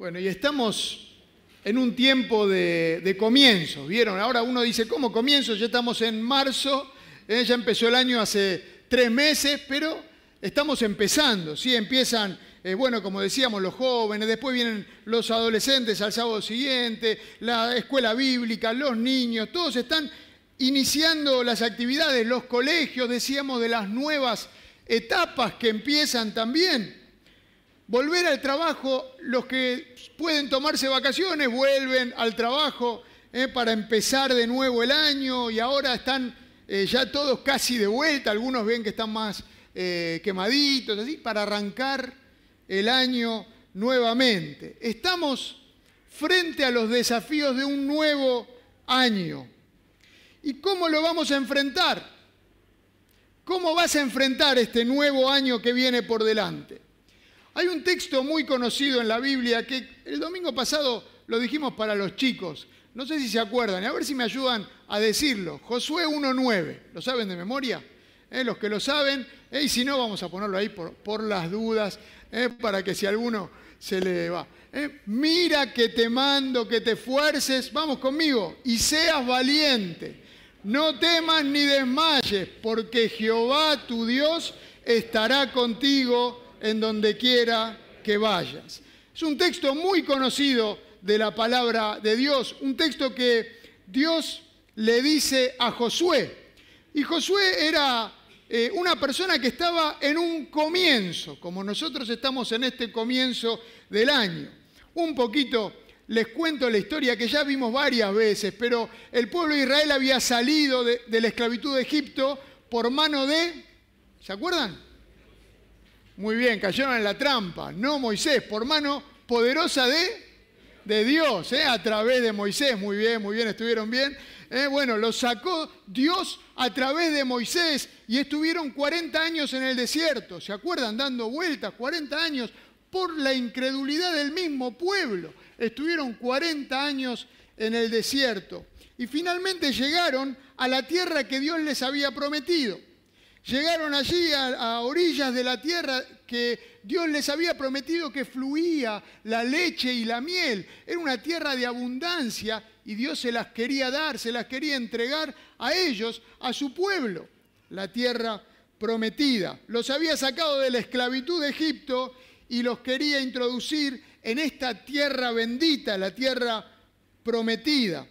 Bueno, y estamos en un tiempo de, comienzos, ¿vieron? Ahora uno dice, ¿cómo comienzo? Ya estamos en marzo, ¿eh? ya empezó el año hace tres meses, pero estamos empezando, ¿sí? Empiezan, eh, bueno, como decíamos, los jóvenes, después vienen los adolescentes al sábado siguiente, la escuela bíblica, los niños, todos están iniciando las actividades, los colegios, decíamos, de las nuevas etapas que empiezan también volver al trabajo, los que pueden tomarse vacaciones vuelven al trabajo eh, para empezar de nuevo el año y ahora están eh, ya todos casi de vuelta, algunos ven que están más eh, quemaditos, así, para arrancar el año nuevamente. Estamos frente a los desafíos de un nuevo año. ¿Y cómo lo vamos a enfrentar? ¿Cómo vas a enfrentar este nuevo año que viene por delante? Hay un texto muy conocido en la Biblia que el domingo pasado lo dijimos para los chicos. No sé si se acuerdan, a ver si me ayudan a decirlo. Josué 1.9, ¿lo saben de memoria? ¿Eh? Los que lo saben, ¿eh? y si no, vamos a ponerlo ahí por, las dudas, ¿eh? para que si alguno se le va. Mira que te mando, que te fuerces, vamos conmigo, y seas valiente. No temas ni desmayes, porque Jehová tu Dios estará contigo en donde quiera que vayas. Es un texto muy conocido de la palabra de Dios, un texto que Dios le dice a Josué. Y Josué era eh, una persona que estaba en un comienzo, como nosotros estamos en este comienzo del año. Un poquito les cuento la historia que ya vimos varias veces, pero el pueblo de Israel había salido de, de la esclavitud de Egipto por mano de, ¿se acuerdan? Muy bien, cayeron en la trampa. No Moisés, por mano poderosa de, de Dios, ¿eh? a través de Moisés. Muy bien, muy bien, estuvieron bien. ¿Eh? Bueno, lo sacó Dios a través de Moisés y estuvieron 40 años en el desierto. ¿Se acuerdan? Dando vueltas, 40 años por la incredulidad del mismo pueblo. Estuvieron 40 años en el desierto. Y finalmente llegaron a la tierra que Dios les había prometido. Llegaron allí a, orillas de la tierra que Dios les había prometido que fluía la leche y la miel. Era una tierra de abundancia y Dios se las quería dar, se las quería entregar a ellos, a su pueblo, la tierra prometida. Los había sacado de la esclavitud de Egipto y los quería introducir en esta tierra bendita, la tierra prometida.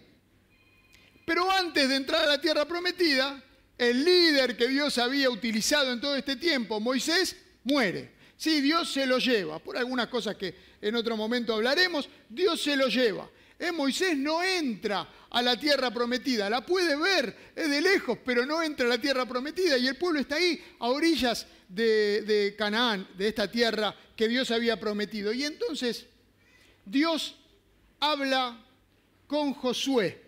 Pero antes de entrar a la tierra prometida, el líder que Dios había utilizado en todo este tiempo, Moisés, muere. Sí, Dios se lo lleva. Por algunas cosas que en otro momento hablaremos, Dios se lo lleva. Eh, Moisés no entra a la tierra prometida, la puede ver es de lejos, pero no entra a la tierra prometida y el pueblo está ahí a orillas de, de Canaán, de esta tierra que Dios había prometido. Y entonces Dios habla con Josué.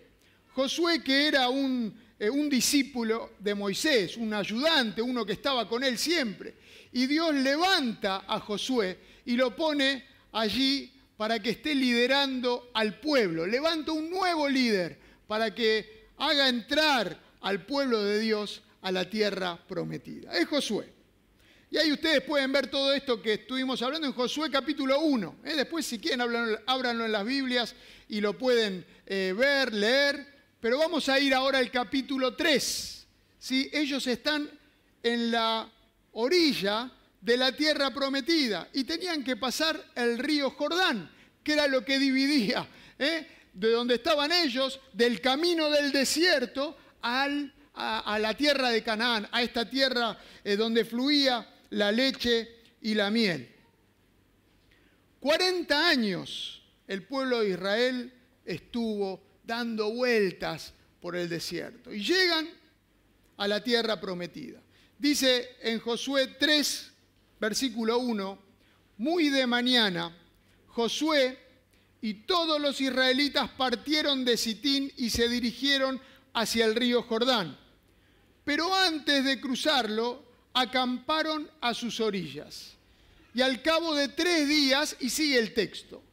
Josué que era un eh, un discípulo de Moisés, un ayudante, uno que estaba con él siempre. Y Dios levanta a Josué y lo pone allí para que esté liderando al pueblo. Levanta un nuevo líder para que haga entrar al pueblo de Dios a la tierra prometida. Es Josué. Y ahí ustedes pueden ver todo esto que estuvimos hablando en Josué capítulo 1. ¿eh? Después, si quieren, ábranlo en las Biblias y lo pueden eh, ver, leer. Pero vamos a ir ahora al capítulo 3. ¿sí? Ellos están en la orilla de la tierra prometida y tenían que pasar el río Jordán, que era lo que dividía ¿eh? de donde estaban ellos, del camino del desierto al, a, la tierra de Canaán, a esta tierra eh, donde fluía la leche y la miel. 40 años el pueblo de Israel estuvo dando vueltas por el desierto. Y llegan a la tierra prometida. Dice en Josué 3, versículo 1, muy de mañana, Josué y todos los israelitas partieron de Sitín y se dirigieron hacia el río Jordán. Pero antes de cruzarlo, acamparon a sus orillas. Y al cabo de tres días, y sigue el texto,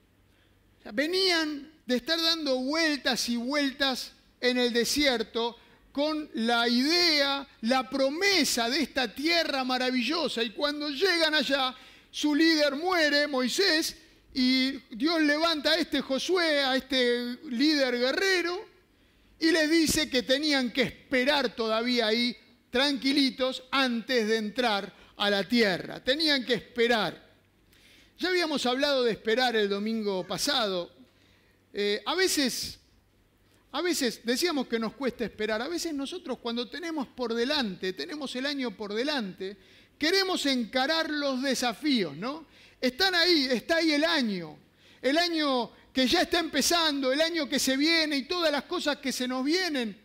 venían de estar dando vueltas y vueltas en el desierto con la idea, la promesa de esta tierra maravillosa. Y cuando llegan allá, su líder muere, Moisés, y Dios levanta a este Josué, a este líder guerrero, y les dice que tenían que esperar todavía ahí tranquilitos antes de entrar a la tierra. Tenían que esperar. Ya habíamos hablado de esperar el domingo pasado. Eh, a veces, a veces decíamos que nos cuesta esperar. A veces nosotros cuando tenemos por delante, tenemos el año por delante, queremos encarar los desafíos, ¿no? Están ahí, está ahí el año, el año que ya está empezando, el año que se viene y todas las cosas que se nos vienen.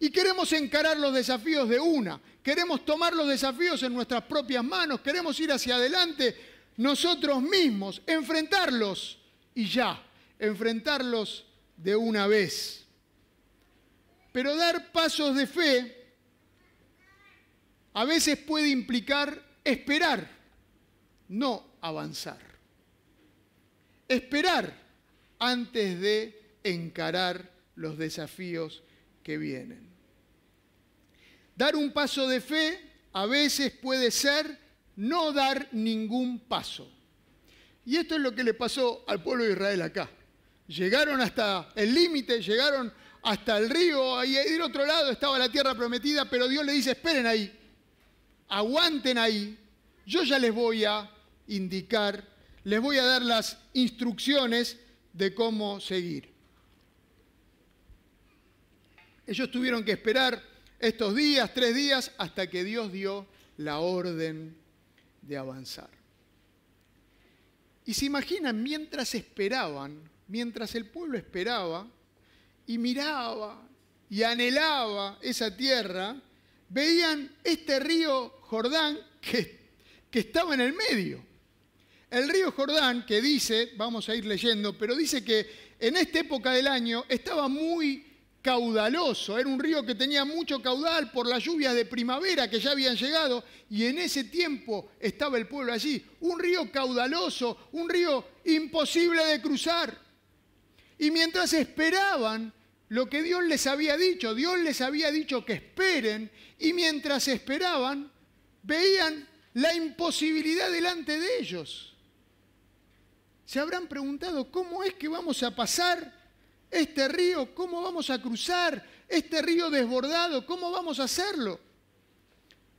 Y queremos encarar los desafíos de una, queremos tomar los desafíos en nuestras propias manos, queremos ir hacia adelante nosotros mismos, enfrentarlos y ya, enfrentarlos de una vez. Pero dar pasos de fe a veces puede implicar esperar, no avanzar. Esperar antes de encarar los desafíos que vienen. Dar un paso de fe a veces puede ser no dar ningún paso. Y esto es lo que le pasó al pueblo de Israel acá. Llegaron hasta el límite, llegaron hasta el río, ahí del otro lado estaba la tierra prometida, pero Dios le dice, esperen ahí, aguanten ahí, yo ya les voy a indicar, les voy a dar las instrucciones de cómo seguir. Ellos tuvieron que esperar estos días, tres días, hasta que Dios dio la orden de avanzar. Y se imaginan, mientras esperaban, mientras el pueblo esperaba y miraba y anhelaba esa tierra, veían este río Jordán que, que estaba en el medio. El río Jordán, que dice, vamos a ir leyendo, pero dice que en esta época del año estaba muy caudaloso, era un río que tenía mucho caudal por las lluvias de primavera que ya habían llegado y en ese tiempo estaba el pueblo allí. Un río caudaloso, un río imposible de cruzar. Y mientras esperaban lo que Dios les había dicho, Dios les había dicho que esperen y mientras esperaban veían la imposibilidad delante de ellos. Se habrán preguntado, ¿cómo es que vamos a pasar este río? ¿Cómo vamos a cruzar este río desbordado? ¿Cómo vamos a hacerlo?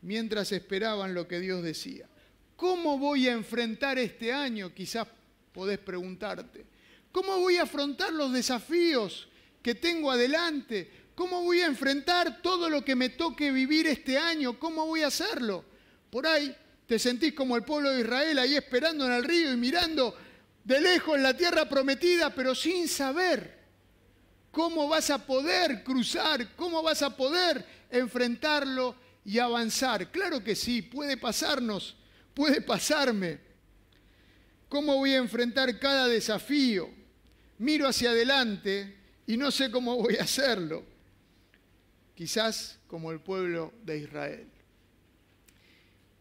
Mientras esperaban lo que Dios decía. ¿Cómo voy a enfrentar este año? Quizás podés preguntarte. ¿Cómo voy a afrontar los desafíos que tengo adelante? ¿Cómo voy a enfrentar todo lo que me toque vivir este año? ¿Cómo voy a hacerlo? Por ahí te sentís como el pueblo de Israel ahí esperando en el río y mirando de lejos la tierra prometida, pero sin saber cómo vas a poder cruzar, cómo vas a poder enfrentarlo y avanzar. Claro que sí, puede pasarnos, puede pasarme. ¿Cómo voy a enfrentar cada desafío? Miro hacia adelante y no sé cómo voy a hacerlo. Quizás como el pueblo de Israel.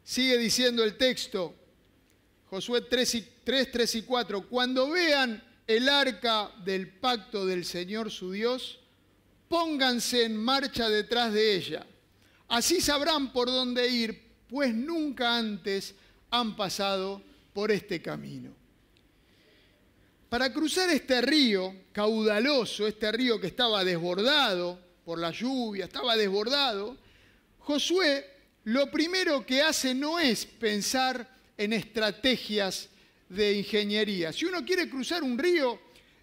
Sigue diciendo el texto, Josué 3, 3, y 4, cuando vean el arca del pacto del Señor su Dios, pónganse en marcha detrás de ella. Así sabrán por dónde ir, pues nunca antes han pasado por este camino. Para cruzar este río caudaloso, este río que estaba desbordado por la lluvia, estaba desbordado, Josué lo primero que hace no es pensar en estrategias de ingeniería. Si uno quiere cruzar un río,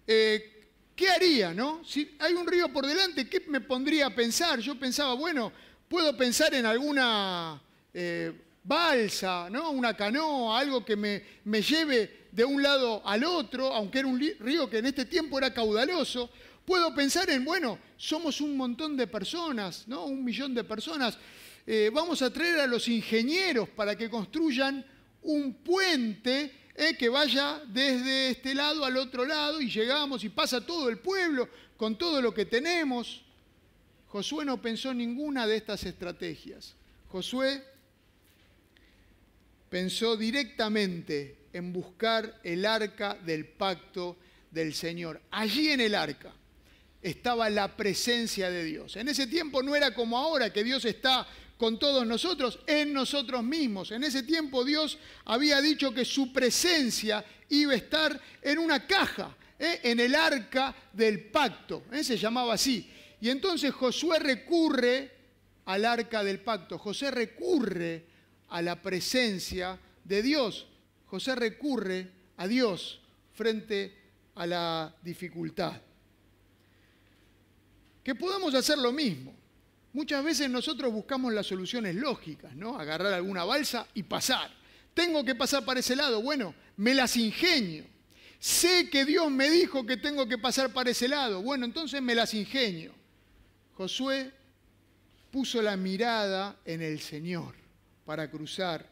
eh, ¿qué haría? No? Si hay un río por delante, ¿qué me pondría a pensar? Yo pensaba, bueno, puedo pensar en alguna eh, balsa, ¿no? una canoa, algo que me, me lleve de un lado al otro, aunque era un río que en este tiempo era caudaloso. Puedo pensar en, bueno, somos un montón de personas, ¿no? Un millón de personas. Eh, vamos a traer a los ingenieros para que construyan un puente eh, que vaya desde este lado al otro lado y llegamos y pasa todo el pueblo con todo lo que tenemos. Josué no pensó ninguna de estas estrategias. Josué pensó directamente en buscar el arca del pacto del Señor. Allí en el arca estaba la presencia de Dios. En ese tiempo no era como ahora que Dios está con todos nosotros? En nosotros mismos. En ese tiempo Dios había dicho que su presencia iba a estar en una caja, ¿eh? en el arca del pacto. ¿eh? Se llamaba así. Y entonces Josué recurre al arca del pacto. José recurre a la presencia de Dios. José recurre a Dios frente a la dificultad. Que podamos hacer lo mismo. Muchas veces nosotros buscamos las soluciones lógicas, ¿no? Agarrar alguna balsa y pasar. Tengo que pasar para ese lado. Bueno, me las ingenio. Sé que Dios me dijo que tengo que pasar para ese lado. Bueno, entonces me las ingenio. Josué puso la mirada en el Señor para cruzar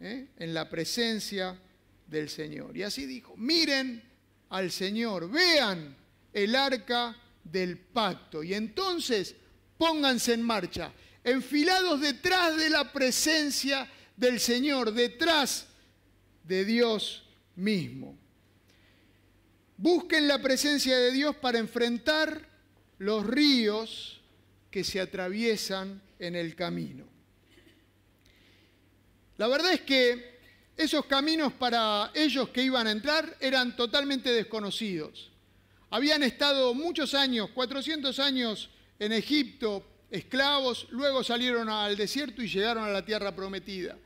¿eh? en la presencia del Señor. Y así dijo, miren al Señor, vean el arca del pacto. Y entonces pónganse en marcha, enfilados detrás de la presencia del Señor, detrás de Dios mismo. Busquen la presencia de Dios para enfrentar los ríos que se atraviesan en el camino. La verdad es que esos caminos para ellos que iban a entrar eran totalmente desconocidos. Habían estado muchos años, 400 años en Egipto, esclavos, luego salieron al desierto y llegaron a la tierra prometida.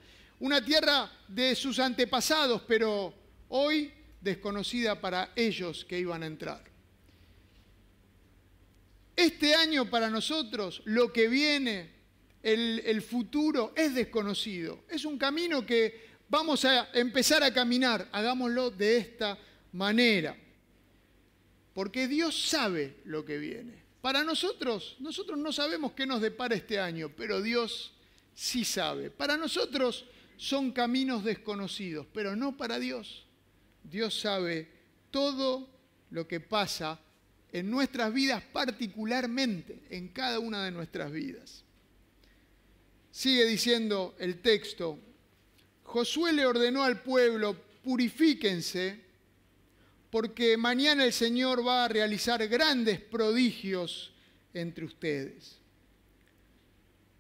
Una tierra de sus antepasados, pero hoy desconocida para ellos que iban a entrar. Este año para nosotros, lo que viene, el, futuro, es desconocido. Es un camino que vamos a empezar a caminar. Hagámoslo de esta manera. Porque Dios sabe lo que viene. Para nosotros, nosotros no sabemos qué nos depara este año, pero Dios sí sabe. Para nosotros son caminos desconocidos, pero no para Dios. Dios sabe todo lo que pasa en nuestras vidas, particularmente en cada una de nuestras vidas. Sigue diciendo el texto, Josué le ordenó al pueblo, purifíquense, porque mañana el Señor va a realizar grandes prodigios entre ustedes.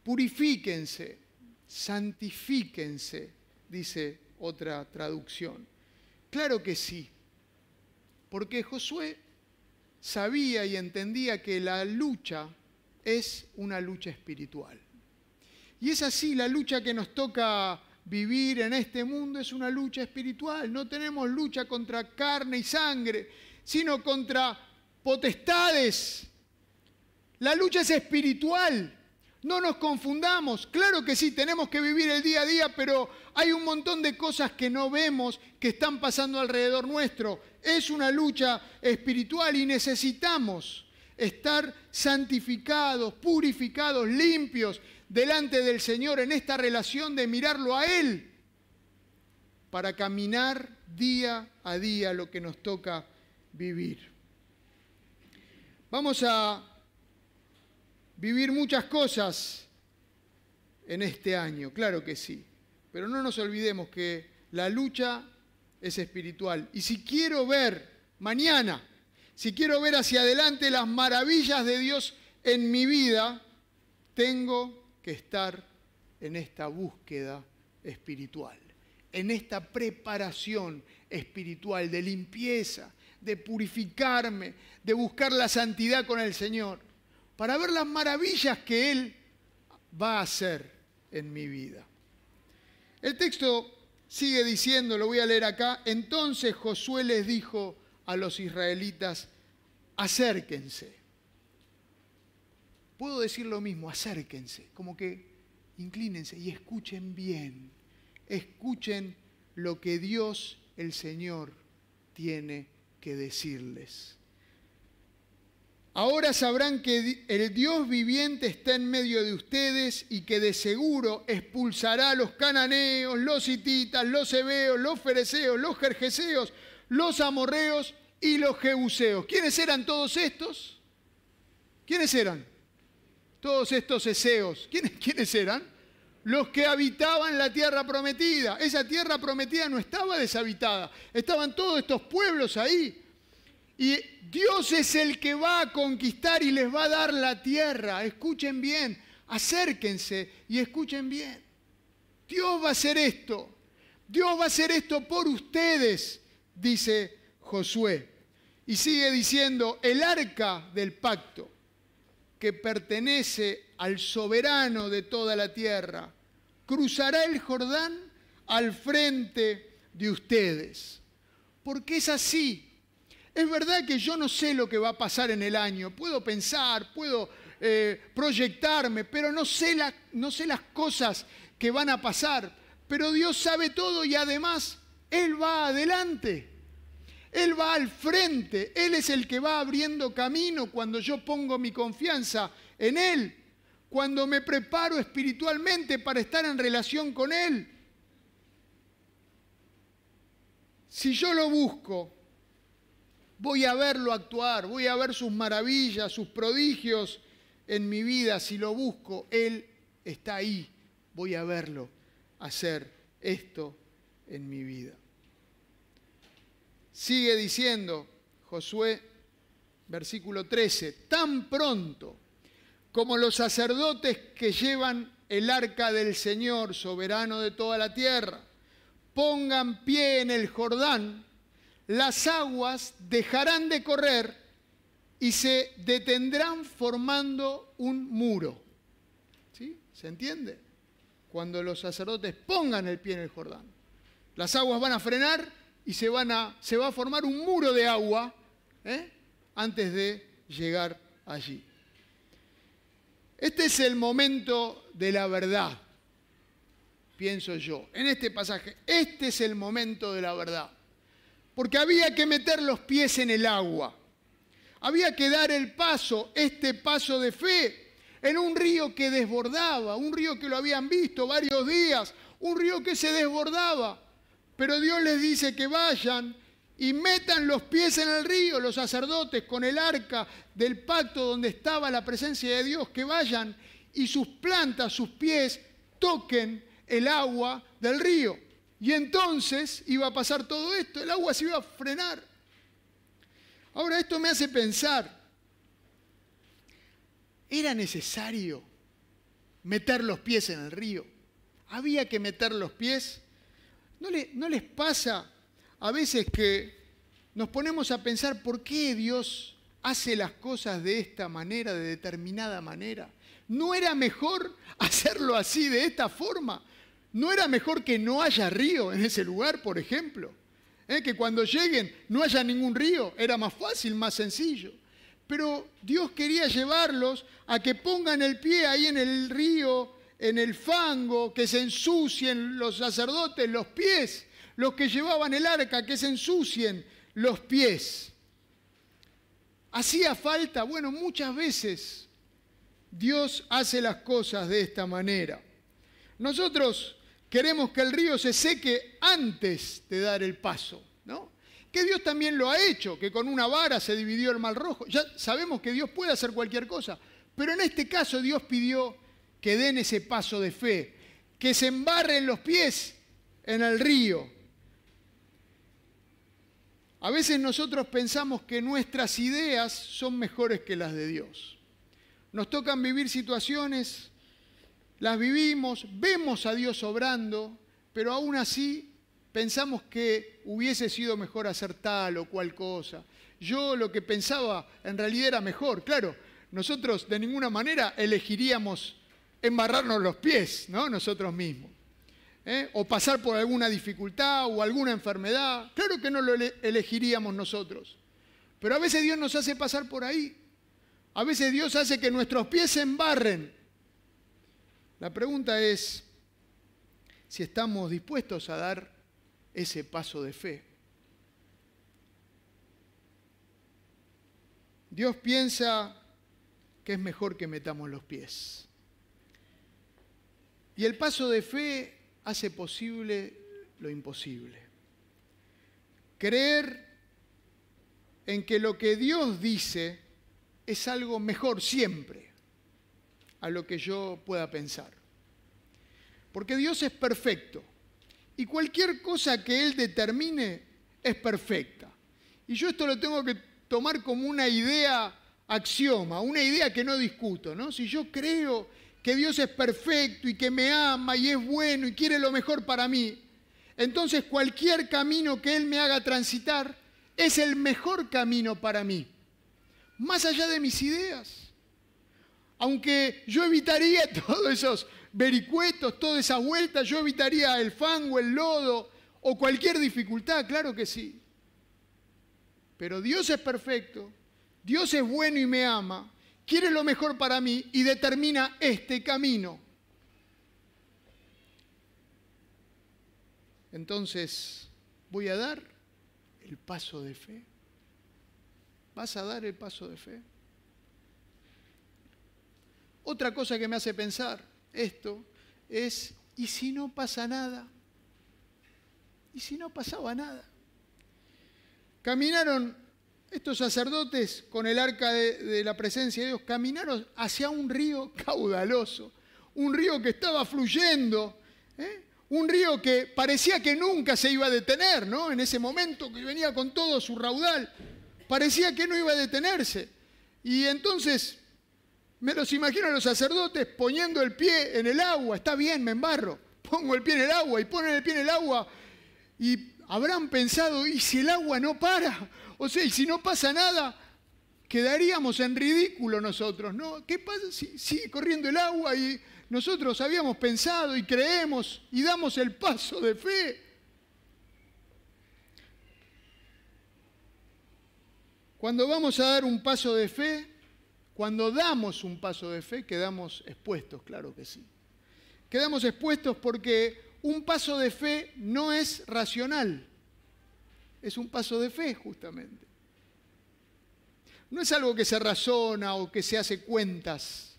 Purifíquense, santifíquense, dice otra traducción. Claro que sí, porque Josué sabía y entendía que la lucha es una lucha espiritual. Y es así, la lucha que nos toca vivir en este mundo es una lucha espiritual. No tenemos lucha contra carne y sangre, sino contra potestades. La lucha es espiritual. No nos confundamos. Claro que sí, tenemos que vivir el día a día, pero hay un montón de cosas que no vemos que están pasando alrededor nuestro. Es una lucha espiritual y necesitamos estar santificados, purificados, limpios delante del Señor en esta relación de mirarlo a Él para caminar día a día lo que nos toca vivir. Vamos a vivir muchas cosas en este año, claro que sí, pero no nos olvidemos que la lucha es espiritual. Y si quiero ver mañana, si quiero ver hacia adelante las maravillas de Dios en mi vida, tengo que estar en esta búsqueda espiritual, en esta preparación espiritual de limpieza, de purificarme, de buscar la santidad con el Señor para ver las maravillas que Él va a hacer en mi vida. El texto sigue diciendo, lo voy a leer acá, entonces Josué les dijo a los israelitas, acérquense. Puedo decir lo mismo, acérquense, como que inclínense y escuchen bien, escuchen lo que Dios el Señor tiene que decirles. Ahora sabrán que el Dios viviente está en medio de ustedes y que de seguro expulsará a los cananeos, los hititas, los hebeos, los fereceos, los jerjeseos, los amorreos y los jebuseos. ¿Quiénes eran todos estos? ¿Quiénes eran? Todos estos eseos. ¿Quiénes, ¿Quiénes eran? Los que habitaban la tierra prometida. Esa tierra prometida no estaba deshabitada. Estaban todos estos pueblos ahí. Y Dios es el que va a conquistar y les va a dar la tierra. Escuchen bien, acérquense y escuchen bien. Dios va a hacer esto. Dios va a hacer esto por ustedes, dice Josué. Y sigue diciendo, el arca del pacto que pertenece al soberano de toda la tierra, cruzará el Jordán al frente de ustedes. Porque es así. Es verdad que yo no sé lo que va a pasar en el año. Puedo pensar, puedo eh, proyectarme, pero no sé, no sé las cosas que van a pasar. Pero Dios sabe todo y además Él va adelante. Él va al frente, Él es el que va abriendo camino cuando yo pongo mi confianza en Él, cuando me preparo espiritualmente para estar en relación con Él. Si yo lo busco, voy a verlo actuar, voy a ver sus maravillas, sus prodigios en mi vida. Si lo busco, Él está ahí, voy a verlo hacer esto en mi vida. Sigue diciendo Josué, versículo 13, tan pronto como los sacerdotes que llevan el arca del Señor, soberano de toda la tierra, pongan pie en el Jordán, las aguas dejarán de correr y se detendrán formando un muro. ¿Sí? ¿Se entiende? Cuando los sacerdotes pongan el pie en el Jordán. Las aguas van a frenar y se, van a, se va a formar un muro de agua ¿eh? antes de llegar allí. Este es el momento de la verdad, pienso yo, en este pasaje. Este es el momento de la verdad. Porque había que meter los pies en el agua. Había que dar el paso, este paso de fe, en un río que desbordaba, un río que lo habían visto varios días, un río que se desbordaba. Pero Dios les dice que vayan y metan los pies en el río, los sacerdotes con el arca del pacto donde estaba la presencia de Dios, que vayan y sus plantas, sus pies, toquen el agua del río. Y entonces iba a pasar todo esto, el agua se iba a frenar. Ahora esto me hace pensar, ¿era necesario meter los pies en el río? ¿Había que meter los pies? ¿No, les pasa a veces que nos ponemos a pensar por qué Dios hace las cosas de esta manera, de determinada manera? ¿No era mejor hacerlo así, de esta forma? ¿No era mejor que no haya río en ese lugar, por ejemplo? ¿Eh? Que cuando lleguen no haya ningún río, era más fácil, más sencillo. Pero Dios quería llevarlos a que pongan el pie ahí en el río en el fango, que se ensucien los sacerdotes los pies, los que llevaban el arca, que se ensucien los pies. ¿Hacía falta? Bueno, muchas veces Dios hace las cosas de esta manera. Nosotros queremos que el río se seque antes de dar el paso, ¿no? Que Dios también lo ha hecho, que con una vara se dividió el mal rojo. Ya sabemos que Dios puede hacer cualquier cosa, pero en este caso Dios pidió que den ese paso de fe, que se embarren los pies en el río. A veces nosotros pensamos que nuestras ideas son mejores que las de Dios. Nos tocan vivir situaciones, las vivimos, vemos a Dios obrando, pero aún así pensamos que hubiese sido mejor hacer tal o cual cosa. Yo lo que pensaba en realidad era mejor. Claro, nosotros de ninguna manera elegiríamos embarrarnos los pies, ¿no? Nosotros mismos. ¿eh? O pasar por alguna dificultad o alguna enfermedad. Claro que no lo elegiríamos nosotros. Pero a veces Dios nos hace pasar por ahí. A veces Dios hace que nuestros pies se embarren. La pregunta es si estamos dispuestos a dar ese paso de fe. Dios piensa que es mejor que metamos los pies. Y el paso de fe hace posible lo imposible. Creer en que lo que Dios dice es algo mejor siempre a lo que yo pueda pensar. Porque Dios es perfecto y cualquier cosa que Él determine es perfecta. Y yo esto lo tengo que tomar como una idea axioma, una idea que no discuto. ¿no? Si yo creo que Dios es perfecto y que me ama y es bueno y quiere lo mejor para mí, entonces cualquier camino que Él me haga transitar es el mejor camino para mí, más allá de mis ideas. Aunque yo evitaría todos esos vericuetos, todas esas vueltas, yo evitaría el fango, el lodo o cualquier dificultad, claro que sí. Pero Dios es perfecto, Dios es bueno y me ama, quiere lo mejor para mí y determina este camino. Entonces, voy a dar el paso de fe. ¿Vas a dar el paso de fe? Otra cosa que me hace pensar esto es, ¿y si no pasa nada? ¿Y si no pasaba nada? Caminaron estos sacerdotes con el arca de, la presencia de Dios, caminaron hacia un río caudaloso, un río que estaba fluyendo, ¿eh? un río que parecía que nunca se iba a detener, ¿no? En ese momento que venía con todo su raudal, parecía que no iba a detenerse. Y entonces me los imagino a los sacerdotes poniendo el pie en el agua, está bien, me embarro, pongo el pie en el agua y ponen el pie en el agua y habrán pensado, ¿y si el agua no para? O sea, y si no pasa nada, quedaríamos en ridículo nosotros, ¿no? ¿Qué pasa si sigue corriendo el agua y nosotros habíamos pensado y creemos y damos el paso de fe? Cuando vamos a dar un paso de fe, cuando damos un paso de fe, quedamos expuestos, claro que sí. Quedamos expuestos porque un paso de fe no es racional, es un paso de fe justamente. No es algo que se razona o que se hace cuentas,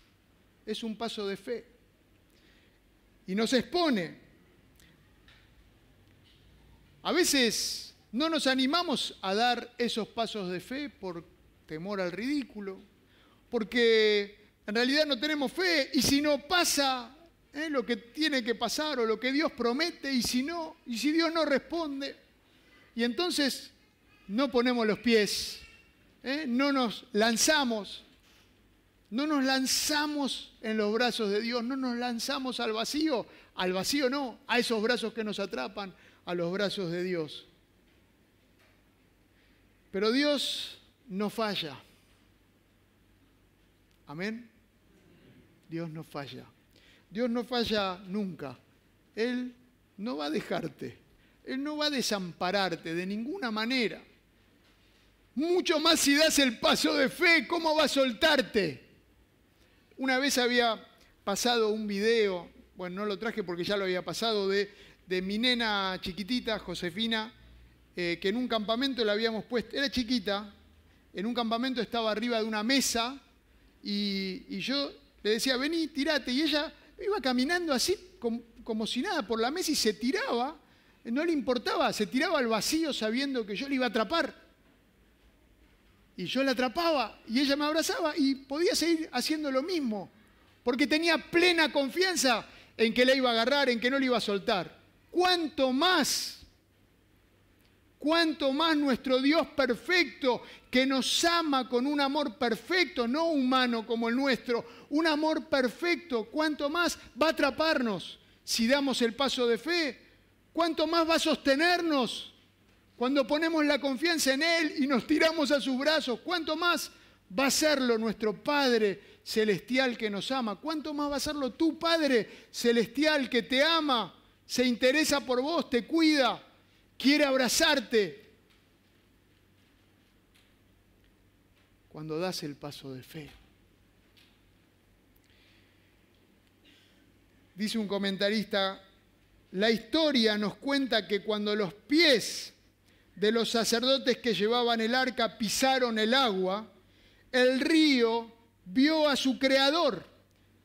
es un paso de fe. Y nos expone. A veces no nos animamos a dar esos pasos de fe por temor al ridículo, porque en realidad no tenemos fe y si no pasa ¿eh? lo que tiene que pasar o lo que Dios promete y si no, y si Dios no responde. Y entonces no ponemos los pies, ¿eh? no nos lanzamos, no nos lanzamos en los brazos de Dios, no nos lanzamos al vacío, al vacío no, a esos brazos que nos atrapan, a los brazos de Dios. Pero Dios no falla. Amén. Dios no falla. Dios no falla nunca. Él no va a dejarte. Él no va a desampararte de ninguna manera. Mucho más si das el paso de fe, ¿cómo va a soltarte? Una vez había pasado un video, bueno, no lo traje porque ya lo había pasado, de, mi nena chiquitita, Josefina, eh, que en un campamento la habíamos puesto, era chiquita, en un campamento estaba arriba de una mesa y, y yo le decía, vení, tirate, y ella Iba caminando así como, si nada por la mesa y se tiraba, no le importaba, se tiraba al vacío sabiendo que yo le iba a atrapar. Y yo la atrapaba y ella me abrazaba y podía seguir haciendo lo mismo, porque tenía plena confianza en que la iba a agarrar, en que no le iba a soltar. ¿Cuánto más? cuánto más nuestro Dios perfecto, que nos ama con un amor perfecto, no humano como el nuestro, un amor perfecto, cuánto más va a atraparnos si damos el paso de fe, cuánto más va a sostenernos cuando ponemos la confianza en Él y nos tiramos a sus brazos, cuánto más va a serlo nuestro Padre celestial que nos ama, cuánto más va a serlo tu Padre celestial que te ama, se interesa por vos, te cuida quiere abrazarte cuando das el paso de fe. Dice un comentarista, la historia nos cuenta que cuando los pies de los sacerdotes que llevaban el arca pisaron el agua, el río vio a su creador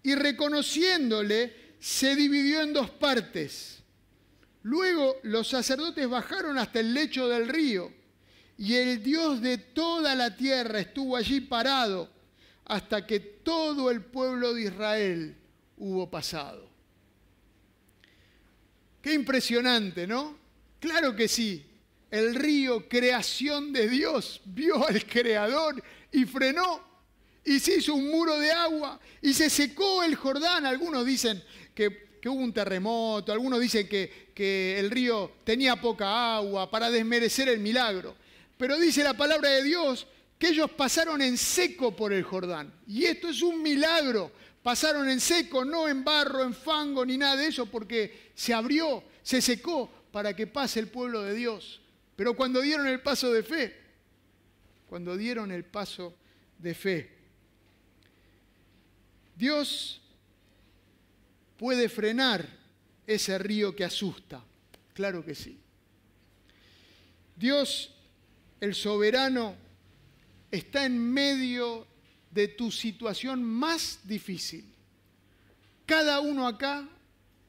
y reconociéndole se dividió en dos partes Luego los sacerdotes bajaron hasta el lecho del río y el Dios de toda la tierra estuvo allí parado hasta que todo el pueblo de Israel hubo pasado. Qué impresionante, ¿no? Claro que sí. El río, creación de Dios, vio al Creador y frenó y se hizo un muro de agua y se secó el Jordán. Algunos dicen que, hubo un terremoto, algunos dicen que, el río tenía poca agua para desmerecer el milagro. Pero dice la palabra de Dios que ellos pasaron en seco por el Jordán. Y esto es un milagro. Pasaron en seco, no en barro, en fango, ni nada de eso, porque se abrió, se secó para que pase el pueblo de Dios. Pero cuando dieron el paso de fe, cuando dieron el paso de fe, Dios puede frenar ese río que asusta. Claro que sí. Dios, el soberano, está en medio de tu situación más difícil. Cada uno acá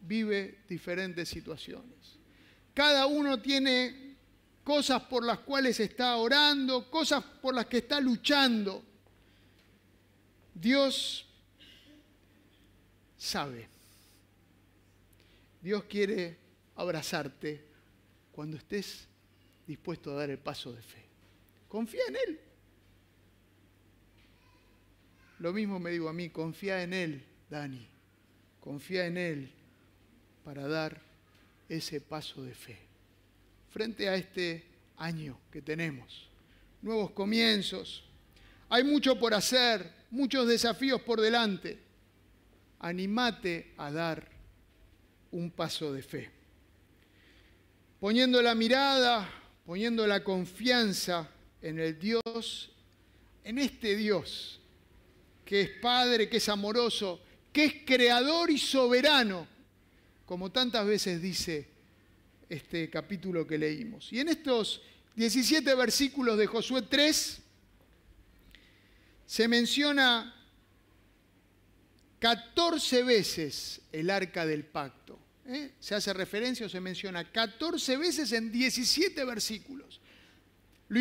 vive diferentes situaciones. Cada uno tiene cosas por las cuales está orando, cosas por las que está luchando. Dios sabe. Dios quiere abrazarte cuando estés dispuesto a dar el paso de fe. Confía en Él. Lo mismo me digo a mí, confía en Él, Dani. Confía en Él para dar ese paso de fe. Frente a este año que tenemos, nuevos comienzos, hay mucho por hacer, muchos desafíos por delante. Animate a dar un paso de fe. Poniendo la mirada, poniendo la confianza en el Dios, en este Dios que es Padre, que es amoroso, que es creador y soberano, como tantas veces dice este capítulo que leímos. Y en estos 17 versículos de Josué 3 se menciona 14 veces el arca del pacto. ¿eh? Se hace referencia o se menciona 14 veces en 17 versículos. Lo,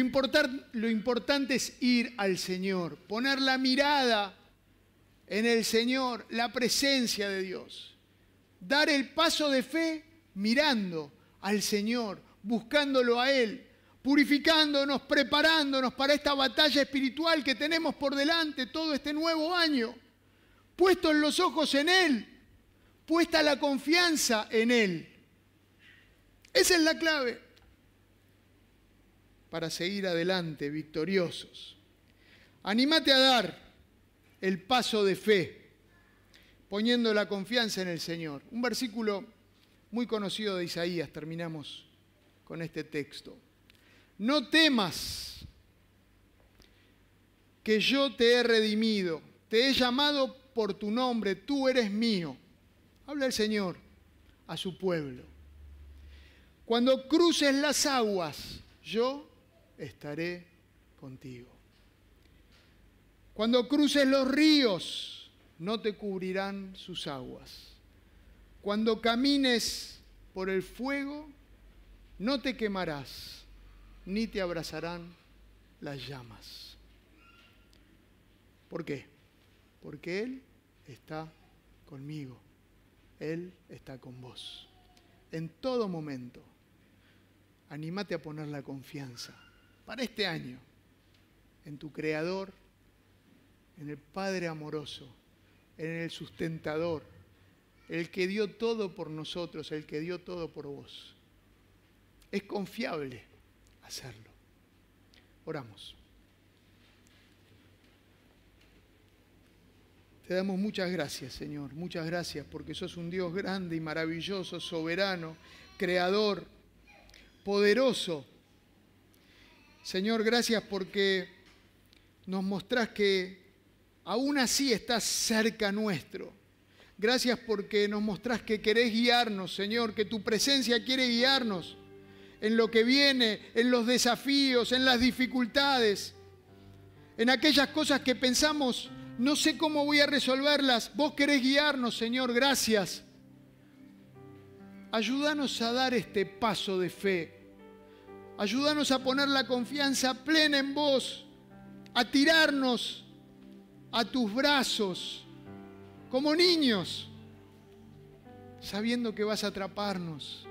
lo importante es ir al Señor, poner la mirada en el Señor, la presencia de Dios. Dar el paso de fe mirando al Señor, buscándolo a Él, purificándonos, preparándonos para esta batalla espiritual que tenemos por delante todo este nuevo año. Puestos los ojos en Él, puesta la confianza en Él. Esa es la clave para seguir adelante victoriosos. Anímate a dar el paso de fe, poniendo la confianza en el Señor. Un versículo muy conocido de Isaías, terminamos con este texto. No temas que yo te he redimido, te he llamado por tu nombre, tú eres mío. Habla el Señor a su pueblo. Cuando cruces las aguas, yo estaré contigo. Cuando cruces los ríos, no te cubrirán sus aguas. Cuando camines por el fuego, no te quemarás, ni te abrazarán las llamas. ¿Por qué? Porque Él está conmigo. Él está con vos. En todo momento, anímate a poner la confianza para este año en tu Creador, en el Padre amoroso, en el sustentador, el que dio todo por nosotros, el que dio todo por vos. Es confiable hacerlo. Oramos. Te damos muchas gracias, Señor, muchas gracias porque sos un Dios grande y maravilloso, soberano, creador, poderoso. Señor, gracias porque nos mostrás que aún así estás cerca nuestro. Gracias porque nos mostrás que querés guiarnos, Señor, que tu presencia quiere guiarnos en lo que viene, en los desafíos, en las dificultades, en aquellas cosas que pensamos no sé cómo voy a resolverlas. Vos querés guiarnos, Señor, gracias. Ayúdanos a dar este paso de fe. Ayúdanos a poner la confianza plena en vos, a tirarnos a tus brazos como niños, sabiendo que vas a atraparnos,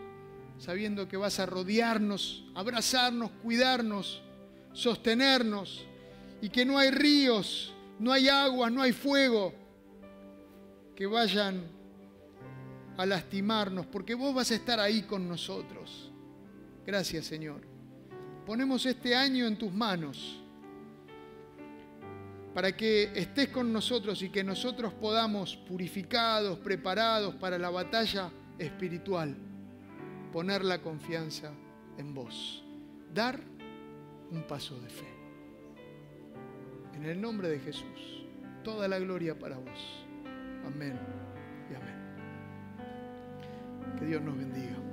sabiendo que vas a rodearnos, abrazarnos, cuidarnos, sostenernos y que no hay ríos no hay agua, no hay fuego que vayan a lastimarnos, porque vos vas a estar ahí con nosotros. Gracias Señor. Ponemos este año en tus manos para que estés con nosotros y que nosotros podamos, purificados, preparados para la batalla espiritual, poner la confianza en vos. Dar un paso de fe. En el nombre de Jesús, toda la gloria para vos. Amén y amén. Que Dios nos bendiga.